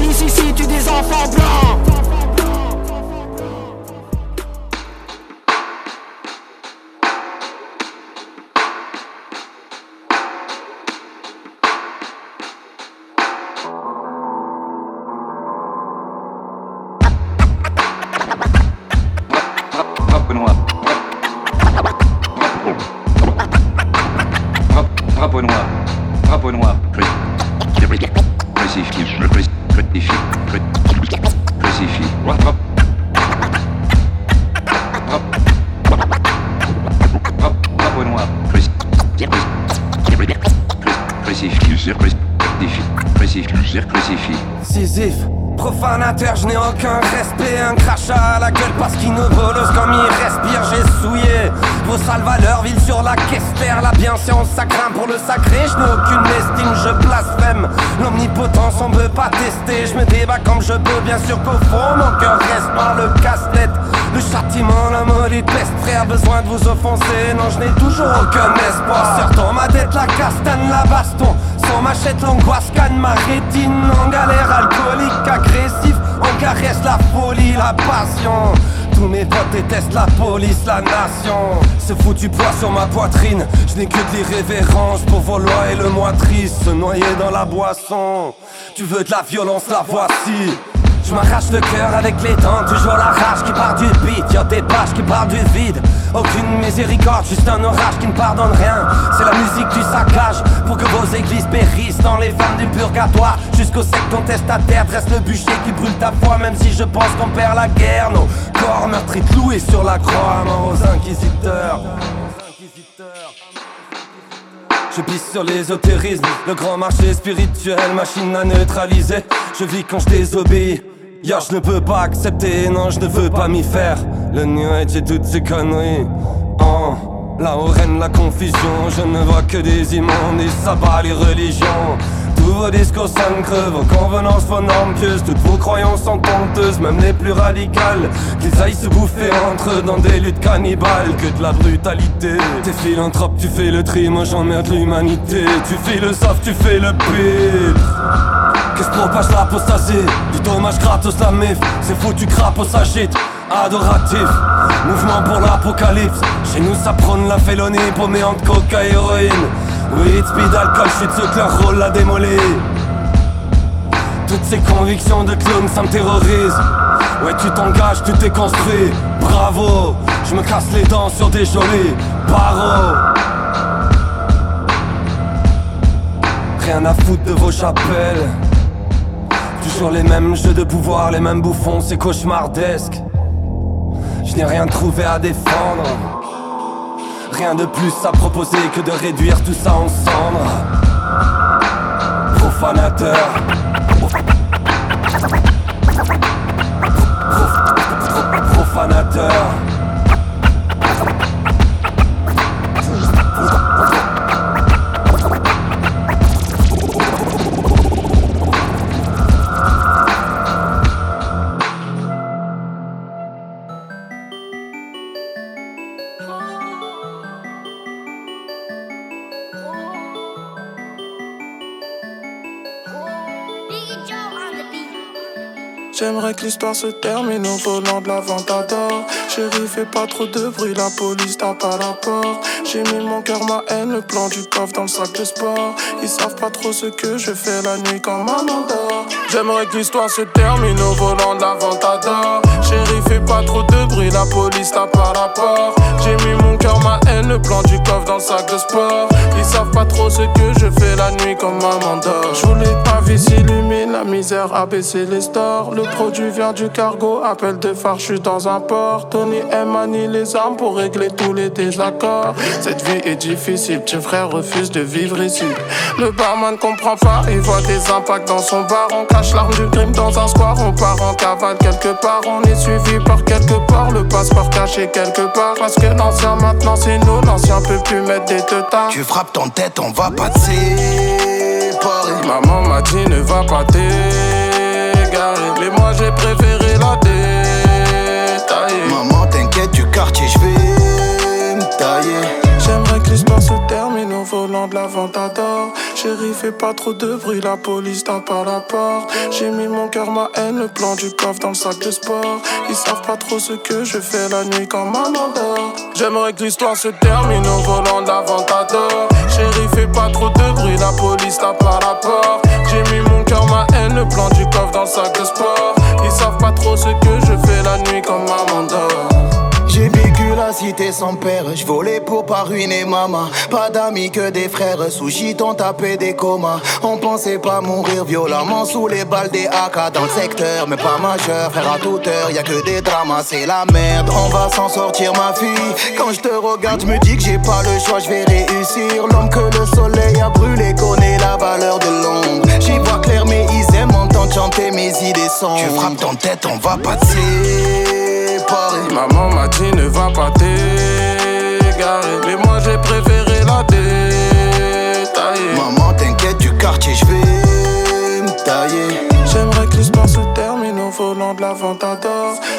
Si police ici tue des enfants blancs. Peste, frère, besoin de vous offenser. Non, je n'ai toujours aucun espoir. Sur ma tête, la castagne, la baston. Sans machette, l'angoisse canne ma rétine. En galère, alcoolique, agressif. On caresse la folie, la passion. Tous mes potes détestent la police, la nation. Ce foutu poids sur ma poitrine. Je n'ai que de l'irrévérence pour vos lois et le moi triste. Se noyer dans la boisson. Tu veux de la violence, la voici. Je m'arrache le cœur avec les dents, toujours la rage qui part du beat. Y'a des pages qui partent du vide. Aucune miséricorde, juste un orage qui ne pardonne rien. C'est la musique du saccage pour que vos églises périssent dans les flammes du purgatoire. Jusqu'au sec contestataire dresse le bûcher qui brûle ta foi, même si je pense qu'on perd la guerre. Nos corps meurtris cloués sur la croix, mort aux inquisiteurs. Je pisse sur l'ésotérisme, le grand marché spirituel, machine à neutraliser. Je vis quand je désobéis. Yo, je ne peux pas accepter, non, je ne veux pas m'y faire. Le New Age et toutes ces conneries. Oh, là où règne la confusion, je ne vois que des immondes, ils s'abattent les religions. Tous vos discours creux, vos convenances, pieuses Toutes vos croyances sont honteuses, même les plus radicales. Qu'ils aillent se bouffer entre eux dans des luttes cannibales. Que de la brutalité. T'es philanthrope, tu fais le tri, moi j'emmerde l'humanité. Tu philosophes, tu fais le pire. Qu'est-ce que propage l'apostasie Du dommage gratos la mif. C'est foutu crapaud s'agite Adoratif. Mouvement pour l'apocalypse. Chez nous ça prône la félonie Paumé entre coca et héroïne oui, speed, alcool, je suis de leur rôle l'a démolé Toutes ces convictions de clown, ça me terrorise. Ouais, tu t'engages, tu t'es construit. Bravo, je me casse les dents sur des jolis barreaux. Rien à foutre de vos chapelles. Toujours les mêmes jeux de pouvoir, les mêmes bouffons, c'est cauchemardesque Je n'ai rien trouvé à défendre Rien de plus à proposer que de réduire tout ça en cendres. Profanateur Profanateur Que l'histoire se termine au volant de la Ventador. Chérie, fais pas trop de bruit, la police tape à la porte. J'ai mis mon cœur, ma haine, le plan du coffre dans le sac de sport. Ils savent pas trop ce que je fais la nuit quand maman dort. J'aimerais que l'histoire se termine au volant de la Ventador. Chérie, fais pas trop de la police tape à la porte. J'ai mis mon cœur, ma haine, le plan du coffre dans le sac de sport. Ils savent pas trop ce que je fais la nuit quand maman dort. Je voulais pas vie s'illumine, la misère a baissé les stores. Le produit vient du cargo, appel de phare, je suis dans un port. Tony M manie les armes pour régler tous les désaccords. Cette vie est difficile, tes frères refusent de vivre ici. Le barman comprend pas, il voit des impacts dans son bar. On cache l'arme du crime dans un square, on part en cavale quelque part. On est suivi par quelque part, le passeport caché quelque part. Parce que l'ancien maintenant c'est nous, l'ancien peut plus mettre des teutards. Tu frappes ton tête, on va passer. Maman m'a dit ne va pas t'égarer. Mais moi j'ai préféré la détailler. Maman t'inquiète du quartier, je vais me tailler. Au volant de la Ventador. Chérie, fais pas trop de bruit, la police tape à la porte. J'ai mis mon cœur, ma haine, le plan du coffre dans le sac de sport. Ils savent pas trop ce que je fais la nuit quand maman dort. J'aimerais que l'histoire se termine au volant de la Ventador. Chérie, fais pas trop de bruit, la police tape à la porte. J'ai mis mon cœur, ma haine, le plan du coffre dans le sac de sport. Ils savent pas trop ce que je fais la nuit quand maman dort. J'ai vécu la cité sans père, je volais pour pas ruiner maman. Pas d'amis que des frères, sous on tapé des comas. On pensait pas mourir violemment sous les balles des AK dans le secteur, mais pas majeur, frère à toute heure, y a que des dramas, c'est la merde. On va s'en sortir ma fille. Quand je te regarde, je me dis que j'ai pas le choix, je vais réussir. L'homme que le soleil a brûlé connaît la valeur de l'ombre. J'y vois clair, mais ils aiment entendre chanter mes idées sombres. Tu frappes ton tête, on va passer. Maman m'a dit ne va pas t'égarer. Mais moi j'ai préféré la détailler. Maman t'inquiète du quartier, je vais me tailler. J'aimerais que l'histoire se volant de la.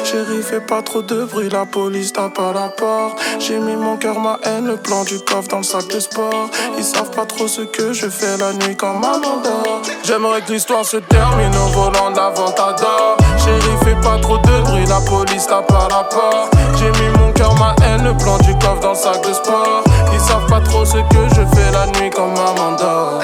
Chérie, fais pas trop de bruit, la police tape à la porte. J'ai mis mon cœur, ma haine, le plan du coffre dans le sac de sport. Ils savent pas trop ce que je fais la nuit quand maman dort. J'aimerais que l'histoire se termine au volant de la Ventador. Chérie, fais pas trop de bruit, la police tape à la porte. J'ai mis mon cœur, ma haine, le plan du coffre dans le sac de sport. Ils savent pas trop ce que je fais la nuit quand maman dort.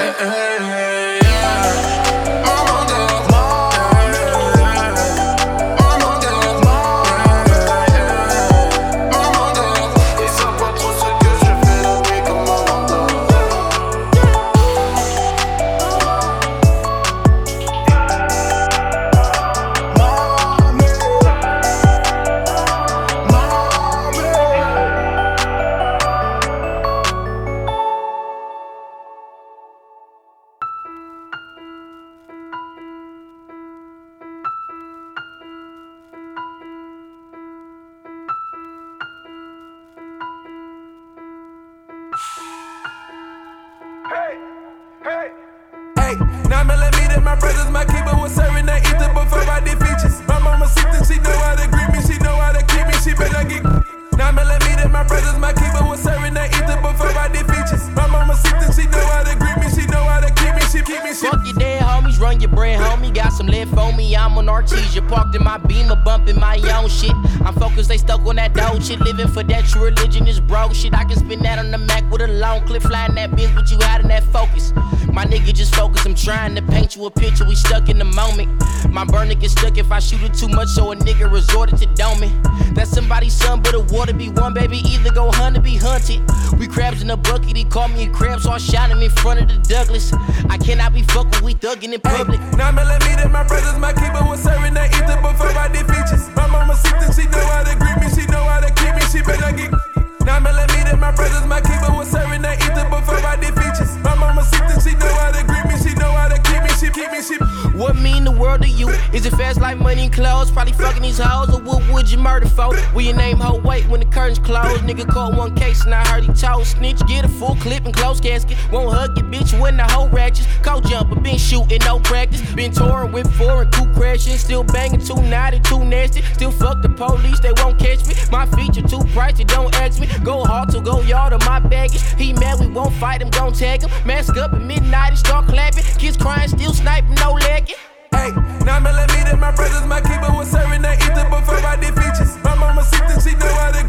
Caught one case and I heard he told snitch. Get a full clip and close casket. Won't hug your bitch when the whole ratchets. Cold jumper, been shooting, no practice. Been touring with and coup crashing. Still banging too naughty, too nasty. Still fuck the police, they won't catch me. My feature too pricey, don't ask me. Go hard to go yard on my baggage. He mad, we won't fight him, gon' tag him. Mask up at midnight and start clapping. Kids crying, still sniping, no legging. Hey, nine millimeter, my brothers, my keeper was serving that ether before I did features. My mama sick she know how to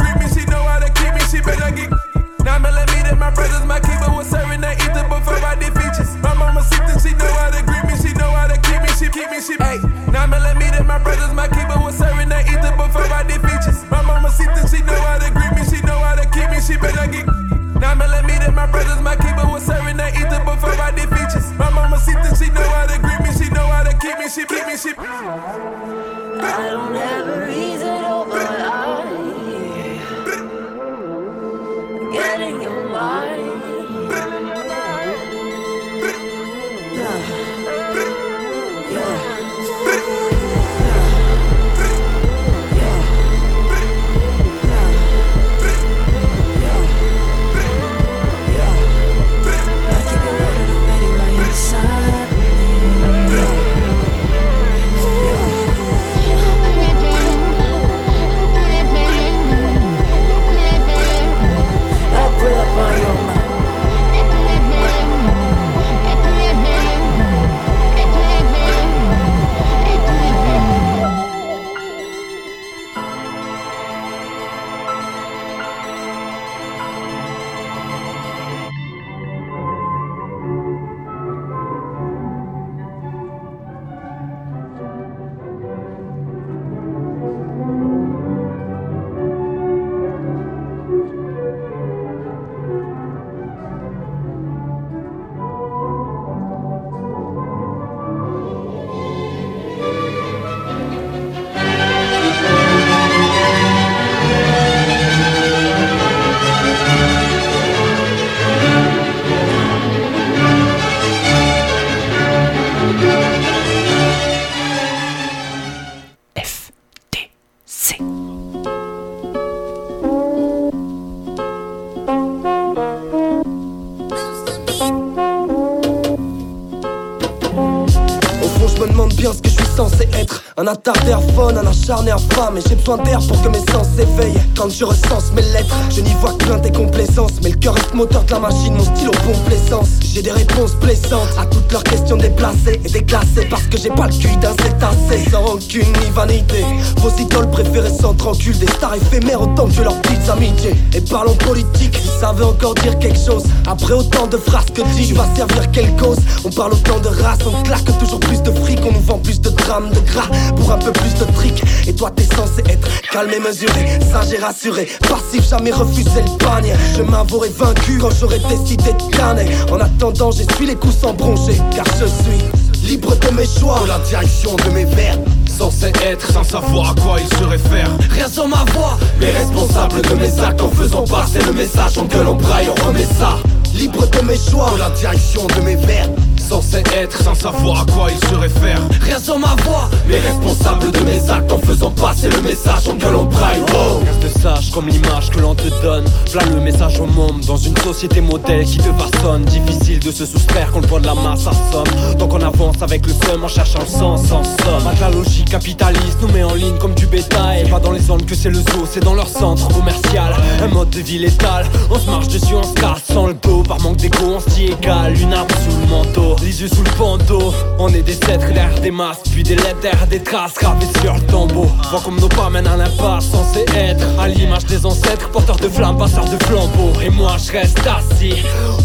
now I get. me that my brothers, my keeper was serving that ether before I did features. My mama sick and she know how to greet me, she know how to keep me, she keep me, she. Hey, nine millimeter, my brothers, my keeper was serving that ether before I did features. My mama sick and she know how to greet me, she know how to keep me, she I get. My brothers, my keeper was serving that ether before I did features. My mama sick and she know how to greet me, she know how to keep me, she keep me, she. I don't ever reason over. Getting your lies. Acharné femme Et j'ai besoin d'air pour que mes sens s'éveillent. Quand je recense mes lettres, je n'y vois que plein et complaisance Mais le cœur est moteur de la machine, mon stylo pompe l'essence J'ai des réponses blessantes à toutes leurs questions déplacées Et déclassées parce que j'ai pas le cul d'un cétacé. Sans aucune ni vanité Vos idoles préférées sont tranquilles. Des stars éphémères autant que leurs petites amitiés. Et parlons politique, ça veut encore dire quelque chose. Après autant de phrases que dit, tu vas servir quelle cause? On parle autant de race, on claque toujours plus de fric On nous vend plus de drames, de gras pour un peu plus de trick Et toi t'es censé être calme et mesuré, sage et rassuré. Passif, jamais refusé le panier. Je m'avouerai vaincu quand j'aurais décidé de canner En attendant j'essuie les coups sans broncher. Car je suis libre de mes choix. La direction de mes verbes Censé être sans savoir à quoi il se réfère. Rien sans ma voix. Mais responsable de mes actes en faisant passer le message En gueule, en braille, on remet ça Libre de mes choix. La direction de mes verbes censé être sans savoir à quoi il se réfère. Rien sans ma voix passer le message Comme l'image que l'on te donne. Voilà le message au monde dans une société modèle qui te façonne. Difficile de se soustraire quand le poids de la masse assomme. Donc on avance avec le seum en cherchant le sens en somme. Pas la logique capitaliste nous met en ligne comme du bétail. Pas dans les zones que c'est le zoo, c'est dans leur centre commercial. Un mode de vie létal, on se marche dessus, on se casse sans le dos. Par manque d'écho on s'y égale, une arme sous le manteau les yeux sous le bandeau. On est des êtres l'air des masses Puis des lettres, des traces. Gravées sur le tombeau. Vois comme nos pas mènent à l'impasse Censé être à l'image des ancêtres Porteurs de flammes, passeurs de flambeaux. Et moi je reste assis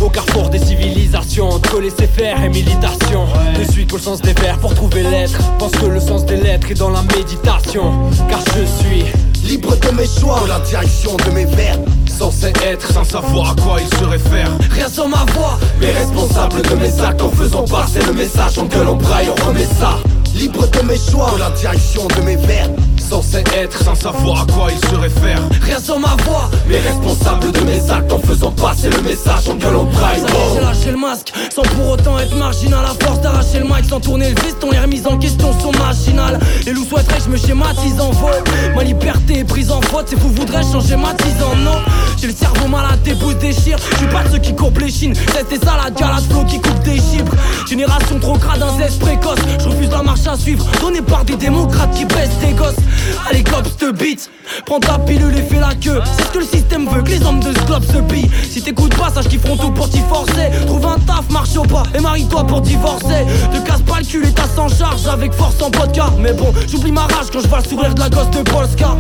Au carrefour des civilisations Entre laisser faire et militation Ne suis que le sens des vers pour trouver l'être Pense que le sens des lettres est dans la méditation. Car je suis libre de mes choix la direction de mes verbes Censé être sans savoir à quoi il se réfère. Rien sans ma voix Mais responsable de mes actes. En faisant passer le message En gueule, en braille, on remet ça. Libre de mes choix la direction de mes verbes Censé être sans savoir à quoi il se réfère. Rien sans ma voix Mais responsable de mes actes en faisant passer le message en gueule, en braille J'ai lâché le masque sans pour autant être marginal. À force d'arracher le mic sans tourner le piston Les remises en question sont machinales Les loups souhaiteraient que je me schématise en faute Ma liberté est prise en faute C'est vous voudrais changer ma en non J'ai le cerveau malade, des bouts déchirent Je suis pas de ceux qui coupent les chines. C'est ça la galade flow qui coupe des chiffres. Génération trop crade, un zeste précoce. Je refuse la marche à suivre Donné par des démocrates qui baissent des gosses Allez cops te beat. Prends ta pilule et fais la queue. C'est ce que le système veut que les hommes de ce club se pillent Si t'écoutes pas sache qu'ils feront tout pour t'y forcer. Trouve un taf, marche au pas et marie-toi pour divorcer. Te casse pas le cul et t'as sans charge avec force en podcast Mais bon j'oublie ma rage quand je vois le sourire de la gosse de Polska.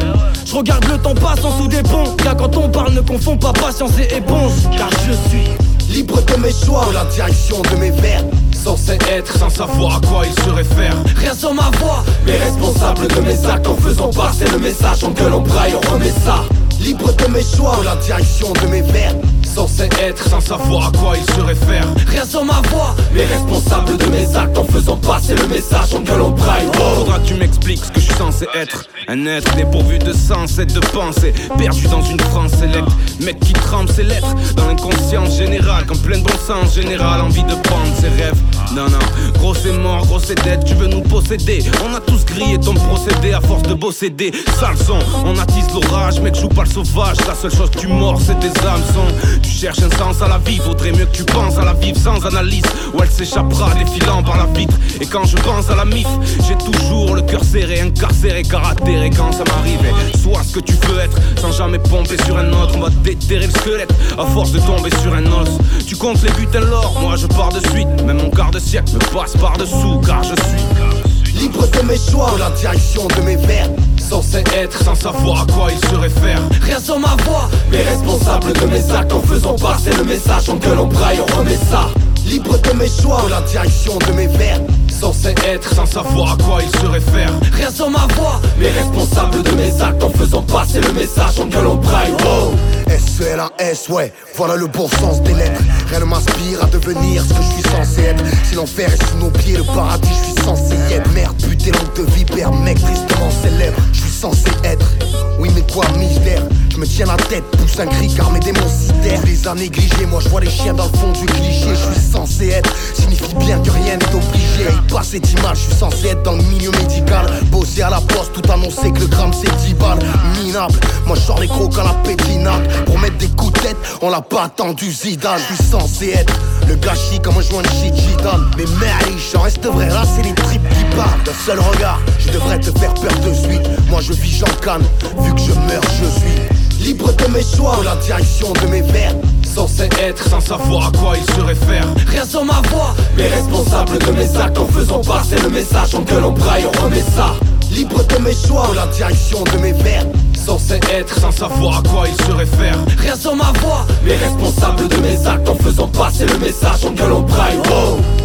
Je regarde le temps passant sous des ponts. Car quand on parle ne confond pas patience et éponge. Car je suis libre de mes choix. La direction de mes verbes Censé être sans savoir à quoi il se réfère. Rien sans ma voix. Mais responsable de mes actes en faisant passer le message En gueule, en braille, on remet ça Libre de mes choix. La direction de mes verbes Censé être sans savoir à quoi il se réfère. Rien sans ma voix. Mais responsable de mes actes en faisant passer le message en gueule, en braille oh. Faudra que tu m'expliques ce que je suis censé être. Un être dépourvu de sens et de pensée. Perdu dans une France élect Mec qui trempe ses lettres. Dans l'inconscience générale Comme plein bon sens général. Envie de prendre ses rêves. Non non, gros c'est mort, gros c'est dead. Tu veux nous posséder. On a tous grillé ton procédé à force de bosser des sales sons On attise l'orage, mec joue pas sauvage La seule chose que tu mords c'est tes hameçons tu cherches un sens à la vie, vaudrait mieux que tu penses à la vivre sans analyse. Ou elle s'échappera défilant par la vitre. Et quand je pense à la mif, j'ai toujours le cœur serré, incarcéré, caractère. Et quand ça m'arrive, sois ce que tu veux être, sans jamais pomper sur un autre. On va déterrer le squelette à force de tomber sur un os. Tu comptes les butins l'or, moi je pars de suite. Même mon quart de siècle me passe par dessous, car je suis libre de mes choix, la direction de mes verbes Censé être sans savoir à quoi il se réfère. Rien sans ma voix. Mais responsable de mes actes en faisant passer le message En gueule, en braille, on remet ça Libre de mes choix. La direction de mes verbes Censé être sans savoir à quoi il se réfère. Rien sans ma voix Mais responsable de mes actes en faisant passer le message en gueule, en braille oh. S-E-L-A-S, ouais, voilà le bon sens des lettres. Rien ne m'inspire à devenir ce que je suis censé être. Si l'enfer est sous nos pieds, le paradis je suis censé y être. Merde, putain, langue de vipère, mec tristement célèbre. Je suis censé être, oui mais quoi, misère Je me tiennent la tête, pousse un cri car mes démons Les a négligés, moi je vois les chiens dans le fond du cliché. Je suis censé être, signifie bien que rien n'est obligé. À y passer d'image, je suis censé être dans le milieu médical. Bosser à la poste, tout annoncer que le gramme c'est 10 balles. Minable, moi je sors les crocs à la pétinade. Pour mettre des coups de tête, on l'a pas attendu Zidane. Je suis censé être le gâchis comme un joint de shit gitane. Mais merde, j'en reste vrai, là c'est les tripes qui parlent. D'un seul regard, je devrais te faire peur de suite. Moi je vis, j'en canne, vu que je meurs, je suis libre de mes choix, la direction de mes verbes. Censé être sans savoir à quoi il se réfère. Rien sans ma voix, mais responsable de mes actes en faisant passer le message. En gueule, on braille, on remet ça. Libre de mes choix, la direction de mes verbes. Censé être sans savoir à quoi il se réfère. Rien sans ma voix, mais responsable de mes actes en faisant passer le message. En gueule, on braille, oh.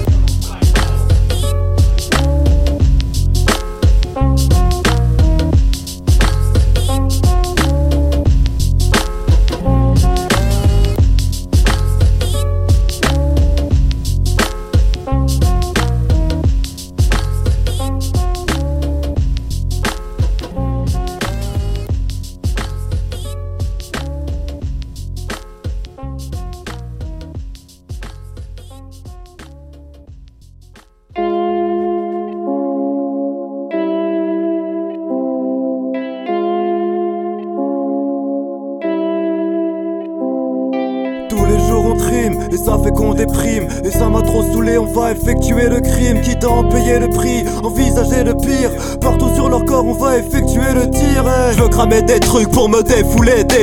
Pour me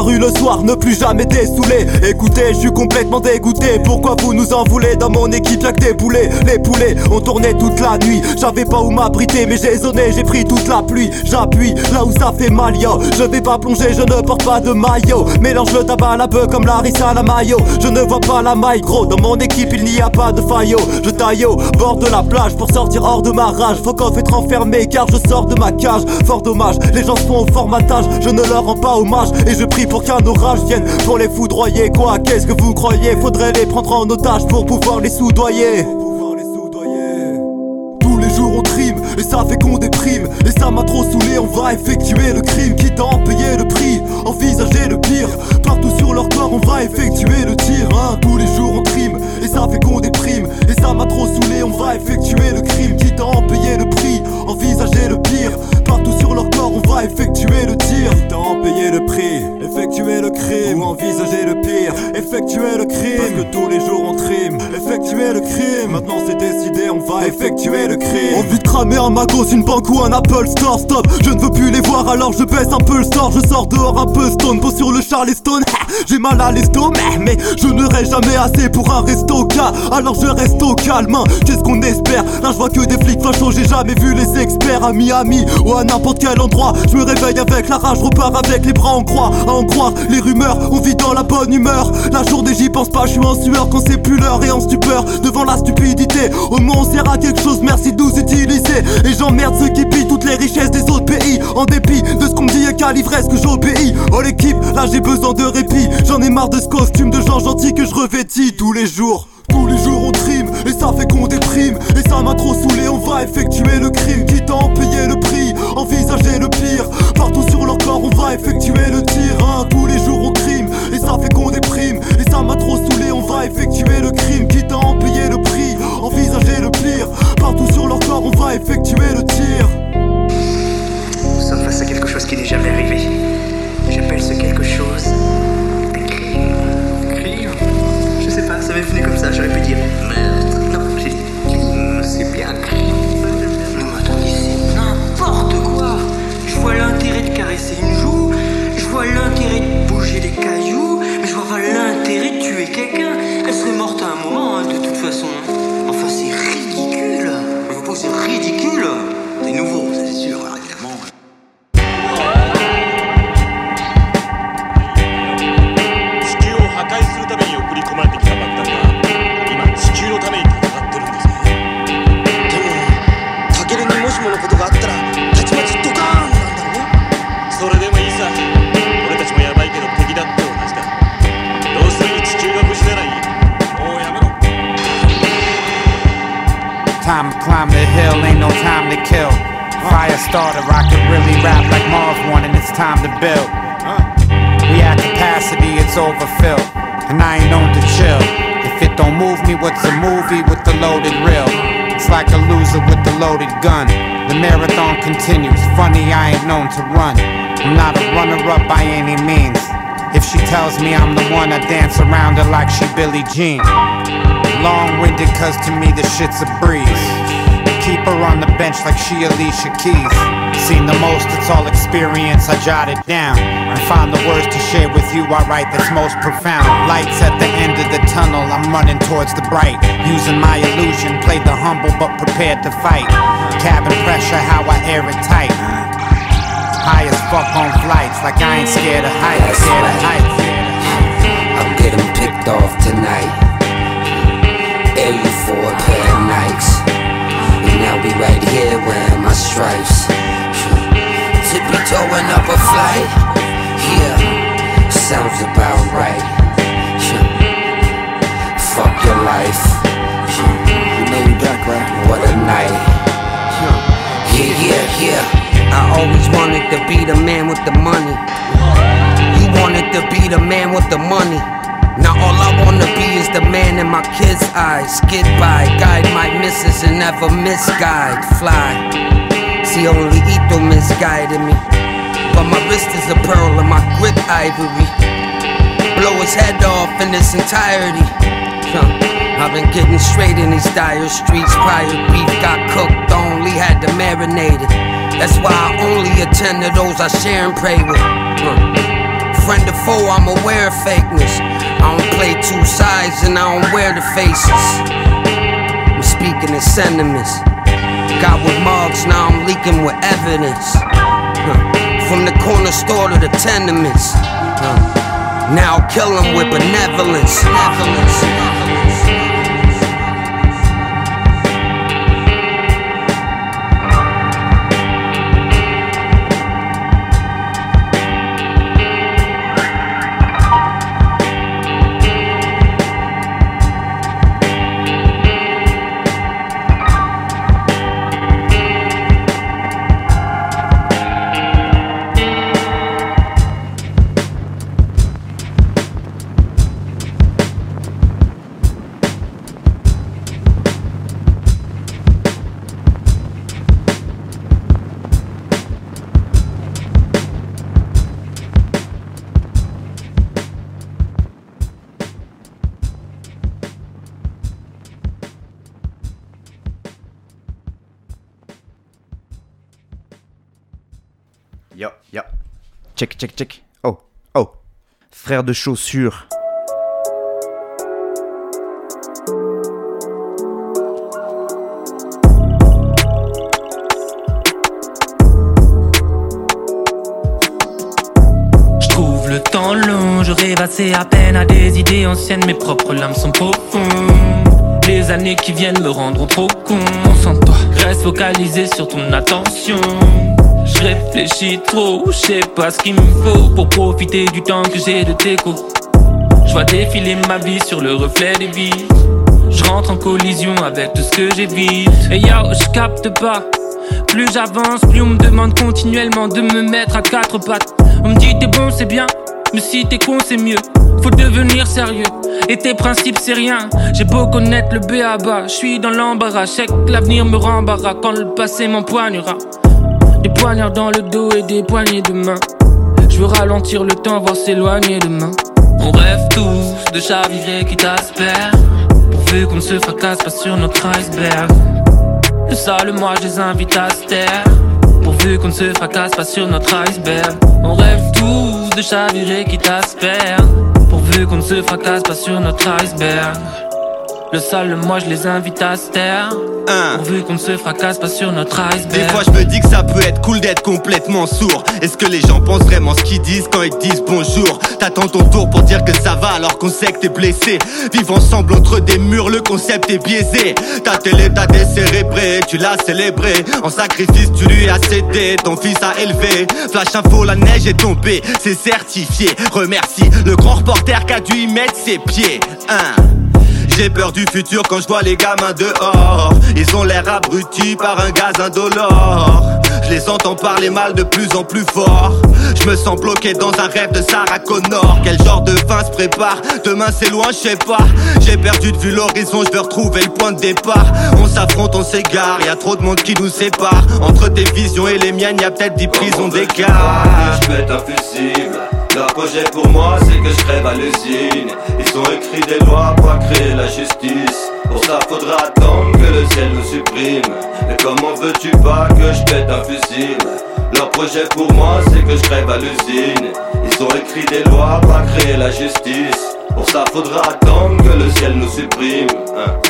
rue le soir, ne plus jamais dessouler. Écoutez, je suis complètement dégoûté. Pourquoi vous nous en voulez dans mon équipe y'a que des poulets Les poulets ont tourné toute la nuit. J'avais pas où m'abriter mais j'ai zoné, j'ai pris toute la pluie. J'appuie là où ça fait mal yo. Je vais pas plonger, je ne porte pas de maillot. Mélange le tabac à la bœuf comme Larissa la maillot. Je ne vois pas la maille gros. Dans mon équipe il n'y a pas de faillot. Je taille au bord de la plage pour sortir hors de ma rage. Faut qu'en être enfermé car je sors de ma cage. Fort dommage, les gens sont au formatage. Je ne leur rends pas hommage et je prie pour qu'un orage vienne Pour les foudroyer. Quoi, qu'est-ce que vous croyez? Faudrait les prendre en otage pour pouvoir les soudoyer. Tous les jours on trime et ça fait qu'on déprime. Et ça m'a trop saoulé, on va effectuer le crime Quitte à en payer le prix, envisager le pire. Partout sur leur corps on va effectuer le tir hein. Tous les jours on trime et ça fait qu'on déprime. Et ça m'a trop saoulé, on va effectuer le crime Quitte à en payer le prix, envisager le pire. Partout sur leur corps on va effectuer le tir Quitte à en payer le prix, effectuer le crime. Ou envisager le pire, effectuer le crime. Parce que tous les jours on trime, effectuer le crime. Maintenant c'est décidé, on va effectuer le crime. Envie de cramer un magos, une banque ou un Apple Store Stop, je ne veux plus les voir alors je baisse un peu le sort. Je sors dehors un peu stone, pose sur le Charleston. J'ai mal à l'estomac mais je n'aurai jamais assez pour un resto cas Alors je reste au calme, hein. qu'est-ce qu'on espère? Là je vois que des flics fachos, j'ai jamais vu les experts à Miami Ou à n'importe quel endroit, je me réveille avec la rage, repars avec les bras en croix. À en croire les rumeurs, on vit dans la bonne humeur. La journée j'y pense pas, je suis en sueur. Quand c'est plus l'heure et en stupeur Devant la stupidité, au moins on sert à quelque chose, merci de nous utiliser. Et j'emmerde ceux qui pillent toutes les richesses des autres pays. En dépit de ce qu'on me dit et qu'à l'ivresse que j'obéis. Oh l'équipe, là j'ai besoin de répit. J'en ai marre de ce costume de gens gentils que je revêtis tous les jours. Tous les jours on trime et ça fait qu'on déprime. Et ça m'a trop saoulé on va effectuer le Long winded, cause to me the shit's a breeze. Keep her on the bench like she Alicia Keys. Seen the most, it's all experience, I jot it down. And find the words to share with you, I write that's most profound. Lights at the end of the tunnel, I'm running towards the bright. Using my illusion, play the humble but prepared to fight. Cabin pressure, how I air it tight. High as fuck on flights, like I ain't scared of heights, scared of heights. I'm getting picked off tonight. Air you for a pair of Nikes. And I'll be right here wearing my stripes. Tippy toeing up a flight. Yeah, sounds about right. Fuck your life. You know you back, right? What a night. Yeah, yeah, yeah. I always wanted to be the man with the money. You wanted to be the man with the money. Now all I wanna be is the man in my kids' eyes. Get by, guide my missus and never misguide. Fly. See, only Ito misguided me. But my wrist is a pearl and my grip ivory. Blow his head off in its entirety. Huh. I've been getting straight in these dire streets. Prior beef got cooked, only had to marinate it. That's why I only attend to those I share and pray with. Huh. Friend or foe, I'm aware of fakeness. I don't play two sides and I don't wear the faces. I'm speaking in sentiments. Got with mugs, now I'm leaking with evidence. Huh. From the corner store to the tenements. Huh. Now kill 'em with benevolence. benevolence. Yo, De chaussures. Temps long, je rêve assez à peine à des idées anciennes, mes propres lames sont profondes. Les années qui viennent me rendront trop con. Sans toi, reste focalisé sur ton attention. Je réfléchis trop, je sais pas ce qu'il me faut pour profiter du temps que j'ai de tes coups. Je vois défiler ma vie sur le reflet des vies. Je rentre en collision avec tout ce que j'évite. Et yo, je capte pas. Plus j'avance, plus on me demande continuellement de me mettre à quatre pattes. On me dit t'es bon, c'est bien, mais si t'es con, c'est mieux. Faut devenir sérieux. Et tes principes, c'est rien. J'ai beau connaître le B à bas, je suis dans l'embarras. Je que l'avenir me rembarras quand le passé m'empoignera. Des poignards dans le dos et des poignées de main. Je veux ralentir le temps, voir s'éloigner demain. On rêve tous de chavirer qui t'aspère. Pourvu qu'on ne se fracasse pas sur notre iceberg. Le sale, moi, je les invite à se taire. Pourvu qu'on ne se fracasse pas sur notre iceberg. On rêve tous de chavirer qui t'aspère. Pourvu qu'on ne se fracasse pas sur notre iceberg. Le sale, moi, je les invite à se taire. Pourvu qu'on ne se fracasse pas sur notre iceberg. Des fois je me dis que ça peut être cool d'être complètement sourd. Est-ce que les gens pensent vraiment ce qu'ils disent quand ils disent bonjour? T'attends ton tour pour dire que ça va alors qu'on sait que t'es blessé. Vivre ensemble entre des murs, le concept est biaisé. Ta télé t'a décérébré, tu l'as célébré. En sacrifice tu lui as cédé, ton fils a élevé. Flash info, la neige est tombée, c'est certifié. Remercie le grand reporter qui a dû y mettre ses pieds. Hein j'ai peur du futur quand je vois les gamins dehors. Ils ont l'air abrutis par un gaz indolore. Je les entends parler mal de plus en plus fort. Je me sens bloqué dans un rêve de Sarah Connor. Quel genre de fin se prépare? Demain c'est loin, je sais pas. J'ai perdu de vue l'horizon, je veux retrouver le point de départ. On s'affronte, on s'égare, y a trop de monde qui nous sépare. Entre tes visions et les miennes, y a peut-être 10 prisons d'écart. Je un fusible. Leur projet pour moi, c'est que je crève à l'usine. Ils ont écrit des lois pour créer la justice. Pour ça, faudra attendre que le ciel nous supprime. Mais comment veux-tu pas que je pète un fusible Leur projet pour moi, c'est que je crève à l'usine. Ils ont écrit des lois pour créer la justice. Pour ça, faudra attendre que le ciel nous supprime. Hein.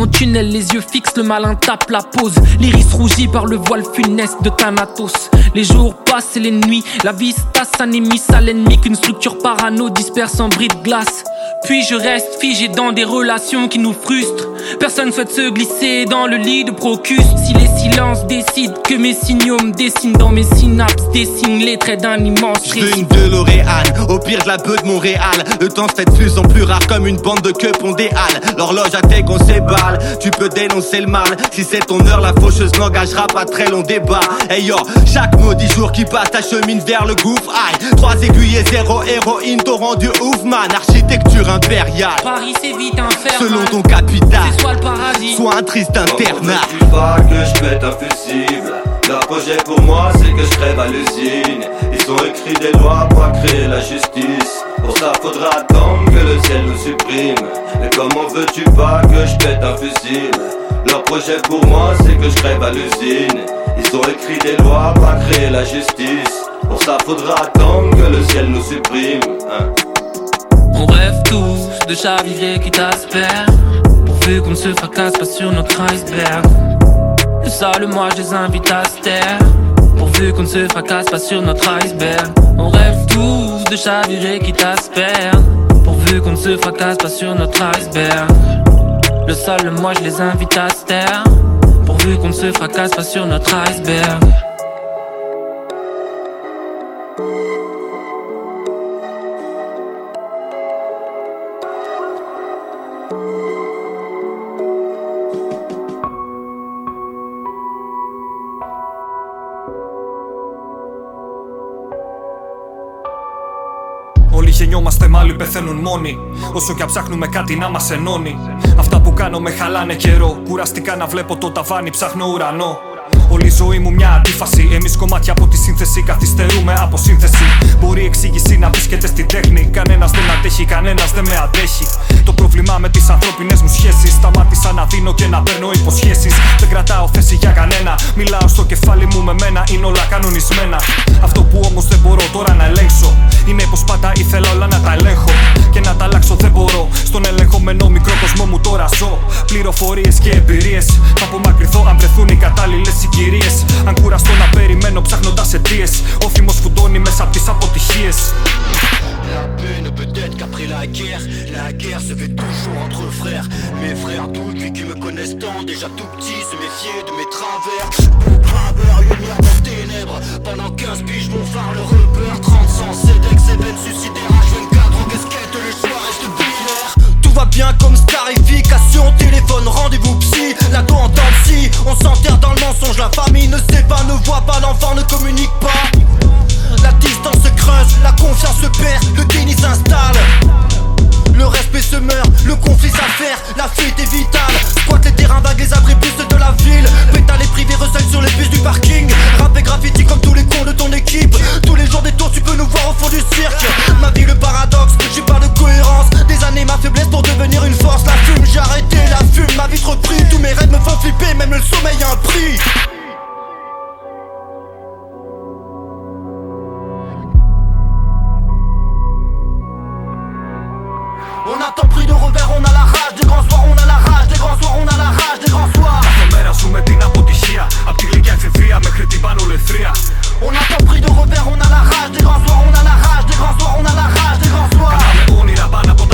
Mon tunnel, les yeux fixes, le malin tape la pause. L'iris rougi par le voile funeste de Thanatos. Les jours passent et les nuits, la vista s'anémise à l'ennemi qu'une structure parano disperse en bris de glace. Puis je reste figé dans des relations qui nous frustrent. Personne souhaite se glisser dans le lit de Procus. Si les silences décident que mes signaux me dessinent dans mes synapses, dessinent les traits d'un immense risque. une DeLorean, au pire de la beuh de Montréal. Le temps se fait de plus en plus rare comme une bande de queues pont des halles. L'horloge a qu'on tu peux dénoncer le mal. Si c'est ton heure, la faucheuse n'engagera pas très long débat. Hey yo, chaque maudit jour qui passe t'achemine vers le gouffre. Aïe, trois aiguilles et zéro héroïne t'ont rendu ouf man. Architecture impériale. Paris c'est vite un fer. Selon ton capital, C'est soit le paradis, soit un triste internat. veux-tu pas que je pète un fusible Leur projet pour moi c'est que je crève à l'usine Ils ont écrit des lois pour créer la justice. Pour ça faudra attendre que le ciel nous supprime. Mais comment veux-tu pas que je pète un fusible Leur projet pour moi c'est que je crève à l'usine. Ils ont écrit des lois pour créer la justice. Pour ça faudra attendre que le ciel nous supprime hein. On rêve tous de chavirer qui t'aspère. Pourvu qu'on ne se fracasse pas sur notre iceberg. Le sale moi je les invite à se taire Pourvu qu'on ne se fracasse pas sur notre iceberg. On rêve tous de chavirer qui t'aspère Pourvu qu'on ne se fracasse pas sur notre iceberg. Le sol moi je les invite à se taire. Pourvu qu'on ne se fracasse pas sur notre iceberg γεννιόμαστε μάλλον πεθαίνουν μόνοι. Όσο και αν ψάχνουμε κάτι να μας ενώνει. Αυτά που κάνω με χαλάνε καιρό. Κουραστικά να βλέπω το ταβάνι, ψάχνω ουρανό. Όλη η ζωή μου μια αντίφαση. Εμείς κομμάτια από τη σύνθεση καθυστερούμε από σύνθεση. Μπορεί η εξήγηση να βρίσκεται στην τέχνη. Κανένας δεν αντέχει, κανένας δεν με αντέχει. Το πρόβλημα με τις ανθρώπινες μου σχέσεις. Σταμάτησα να δίνω και να παίρνω υποσχέσεις. Δεν κρατάω θέση για κανένα. Μιλάω στο κεφάλι μου με μένα, είναι όλα κανονισμένα. Αυτό που όμως δεν μπορώ τώρα να ελέγξω. Είναι πως πάντα ήθελα όλα να τα ελέγχω. Και να τα αλλάξω δεν μπορώ. Στον ελεγχόμενο μικρό κόσμο μου τώρα ζω. Πληροφορίες και εμπειρίες. Θα απομακρυνθώ αν βρεθούν οι κατάλληλες συγκυρίες. Αν κουραστώ να περιμένω ψάχνοντα αιτίε. Ο θυμό φουντώνει μέσα από τι αποτυχίε. La peine peut-être qu'après la guerre, la guerre se fait toujours entre frères. Mes frères doutent, lui qui me connaissent tant, déjà tout petit, se méfier de mes travers. Graveur, lumière dans ténèbres, pendant 15 piges, mon phare le repère. 30 sans CEDEX, veines suicidaires, H24 en casquette, le choix reste binaire. tout va bien comme scarification, téléphone, rendez-vous psy, la go en scie. On s'enterre dans le mensonge, la famille ne sait pas, ne voit pas, l'enfant ne communique pas. La distance se creuse, la confiance se perd, le déni s'installe. Le respect se meurt, le conflit s'affaire, la fuite est vitale. Squatte les terrains vagues, les abribustes de la ville. Pétale les privés recèlent sur les bus du parking. Rap et graffiti comme tous les cons de ton équipe. Tous les jours des tours, tu peux nous voir au fond du cirque. Ma vie, le paradoxe, j'ai pas de cohérence. Des années, ma faiblesse pour devenir une force. La fume, j'ai arrêté la fume, ma vie repris. Tous mes rêves me font flipper, même le sommeil a un prix. On a tant pris de revers, on a la rage des grands soirs, on a la rage des grands soirs, on a la rage des grands soirs. Κάθε μέρα ζούμε την αποτυχία. Απ' τη γλυκιά εφηβεία μέχρι την πανολεθρία. On a tant pris de revers, on a la rage des grands soirs, on a la rage des grands soirs, on a la rage des grands soirs. Κάναμε όνειρα πάνω από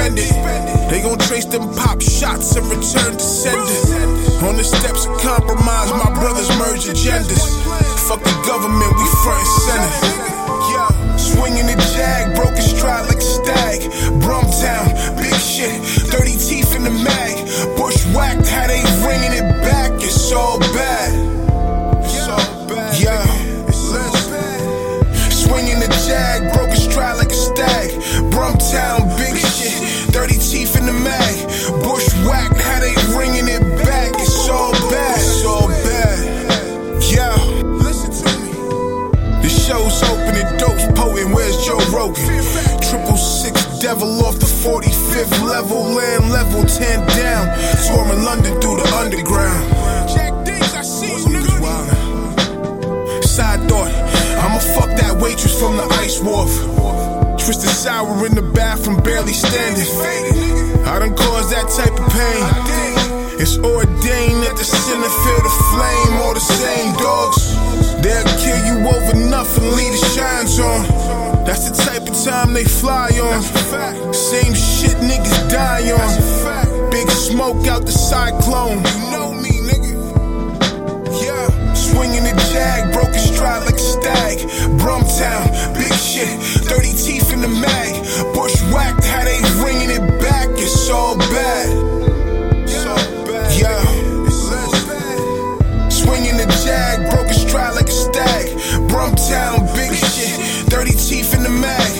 spend it. They gon' trace them pop shots and return to sender. On the steps of compromise, my brothers merge agendas. Fuck the government, we front and center. Swinging the jag, broken stride like a stag. Brumtown, big shit, dirty teeth in the mag. Bushwhacked, how they 45th level, land level 10 down. Swarming London through the underground. Jack Diggs, I see you, nigga. Side thought, I'ma fuck that waitress from the Ice Wharf. Twisted sour in the bathroom, barely standing. I done caused that type of pain. It's ordained that the sinner feel the flame, all the same dogs. They'll kill you over nothing, leave the shines on. That's the type of time they fly on. Same shit niggas die on. Big smoke out the cyclone. You know me, nigga. Yeah. Swinging the jag, broken stride like a stag. Brumtown, big shit, dirty teeth in the mag. Bushwhacked, how they ringing it back, it's all bad. Yeah. It's that bad swinging the jag, broken stride like a stag. Brumtown, big shit, dirty in the mag.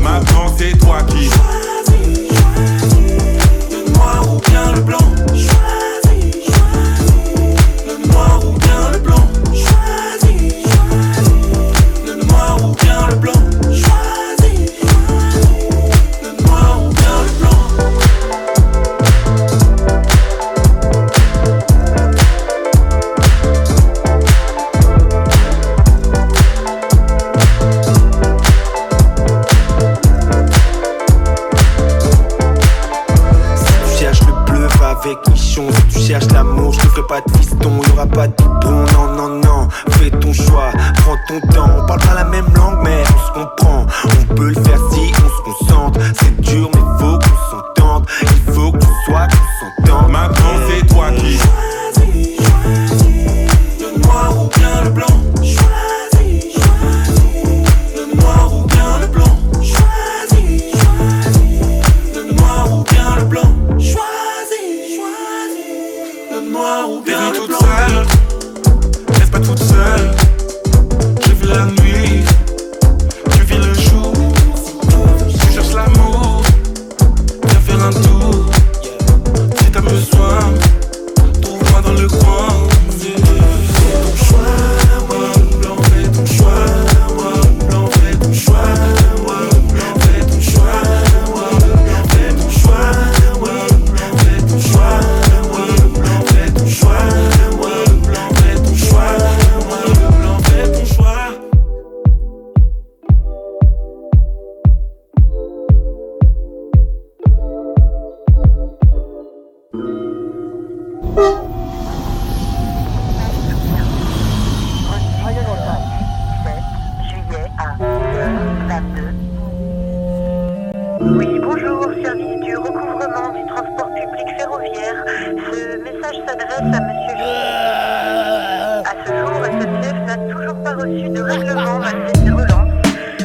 Maintenant c'est toi qui s'adresse à ce jour, SNCF n'a toujours pas reçu de règlement malgré ses relances.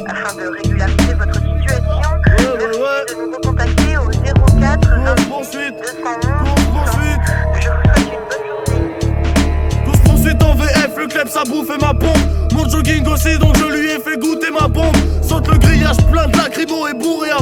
Afin de régulariser votre situation, merci de nous recontacter au 04 28 Je vous souhaite une bonne journée. Poursuite en VF, le club ça bouffe et ma pompe. Mon jogging aussi, donc je lui ai fait goûter ma bombe. Saute le grillage plein de lacrymo et bourré à.